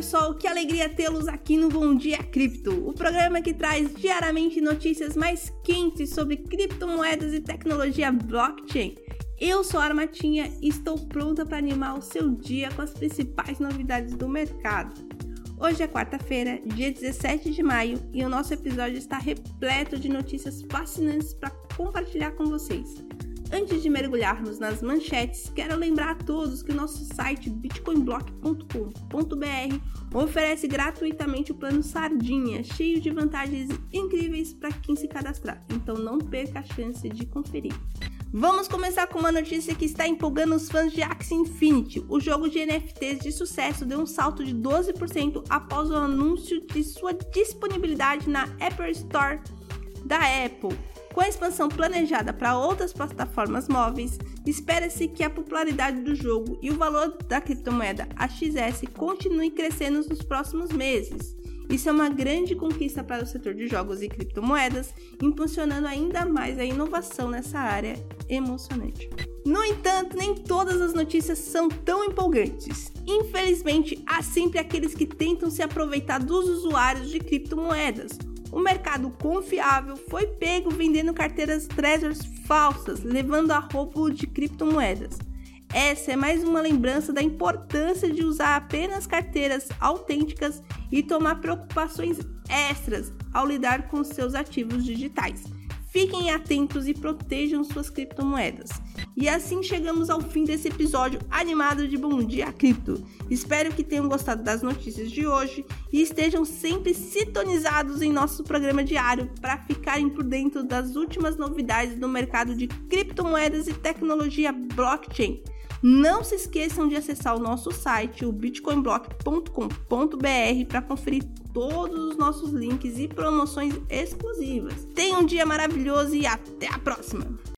pessoal, que alegria tê-los aqui no Bom Dia Cripto, o programa que traz diariamente notícias mais quentes sobre criptomoedas e tecnologia blockchain. Eu sou a Armatinha e estou pronta para animar o seu dia com as principais novidades do mercado. Hoje é quarta-feira, dia 17 de maio, e o nosso episódio está repleto de notícias fascinantes para compartilhar com vocês. Antes de mergulharmos nas manchetes, quero lembrar a todos que o nosso site bitcoinblock.com.br oferece gratuitamente o plano Sardinha, cheio de vantagens incríveis para quem se cadastrar, então não perca a chance de conferir. Vamos começar com uma notícia que está empolgando os fãs de Axie Infinity. O jogo de NFTs de sucesso deu um salto de 12% após o anúncio de sua disponibilidade na Apple Store da Apple. Com a expansão planejada para outras plataformas móveis, espera-se que a popularidade do jogo e o valor da criptomoeda AXS continue crescendo nos próximos meses. Isso é uma grande conquista para o setor de jogos e criptomoedas, impulsionando ainda mais a inovação nessa área emocionante. No entanto, nem todas as notícias são tão empolgantes. Infelizmente, há sempre aqueles que tentam se aproveitar dos usuários de criptomoedas o mercado confiável foi pego vendendo carteiras Trezors falsas, levando a roubo de criptomoedas. Essa é mais uma lembrança da importância de usar apenas carteiras autênticas e tomar preocupações extras ao lidar com seus ativos digitais. Fiquem atentos e protejam suas criptomoedas. E assim chegamos ao fim desse episódio animado de Bom Dia Cripto. Espero que tenham gostado das notícias de hoje e estejam sempre sintonizados em nosso programa diário para ficarem por dentro das últimas novidades do mercado de criptomoedas e tecnologia blockchain. Não se esqueçam de acessar o nosso site, o bitcoinblock.com.br, para conferir todos os nossos links e promoções exclusivas. Tenha um dia maravilhoso e até a próxima!